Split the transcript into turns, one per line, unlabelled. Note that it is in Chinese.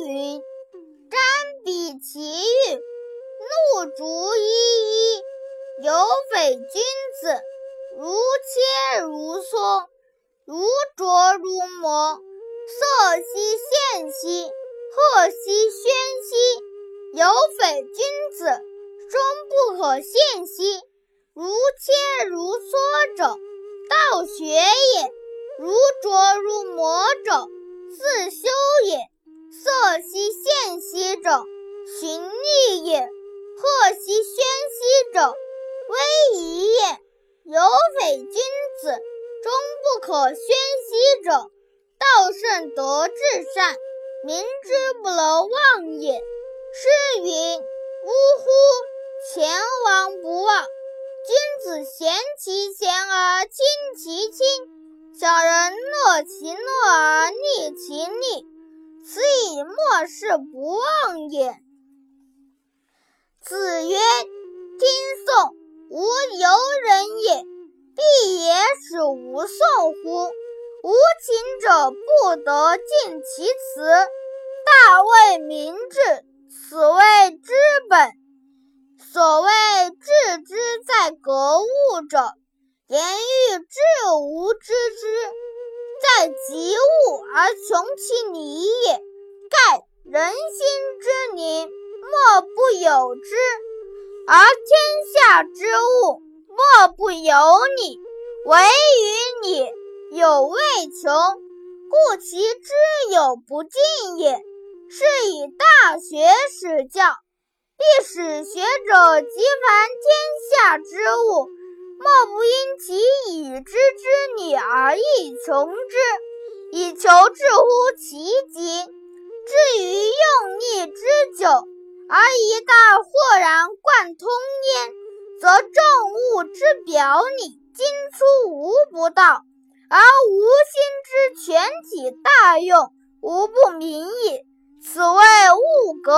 云：“瞻彼其玉，怒逐一一。有匪君子，如切如磋，如琢如磨。色兮宪兮，赫兮宣兮。有匪君子，终不可陷兮。如切如磋者，道学也；如琢如磨者，自修也。色兮献兮者，循吏也；赫兮宣兮者，威仪也。有匪君子，终不可宣兮者，道圣德至善，民之不能忘也。诗云：“呜呼！前王不忘。君子贤其贤而亲其亲，小人乐其乐而逆其逆，此以莫世不忘也。”子曰：“听讼，无由人也。必也使无讼乎？无情者不得尽其辞，大为明志。”此谓知本。所谓致之在格物者，言欲致无知之，在及物而穷其理也。盖人心之灵，莫不有之，而天下之物，莫不有理。唯与你有未穷，故其知有不尽也。是以大学始教，必使学者及凡天下之物，莫不因其已知之理而易穷之，以求至乎其极。至于用力之久，而一旦豁然贯通焉，则众物之表里，今出无不到，而无心之全体大用，无不明矣。此谓物格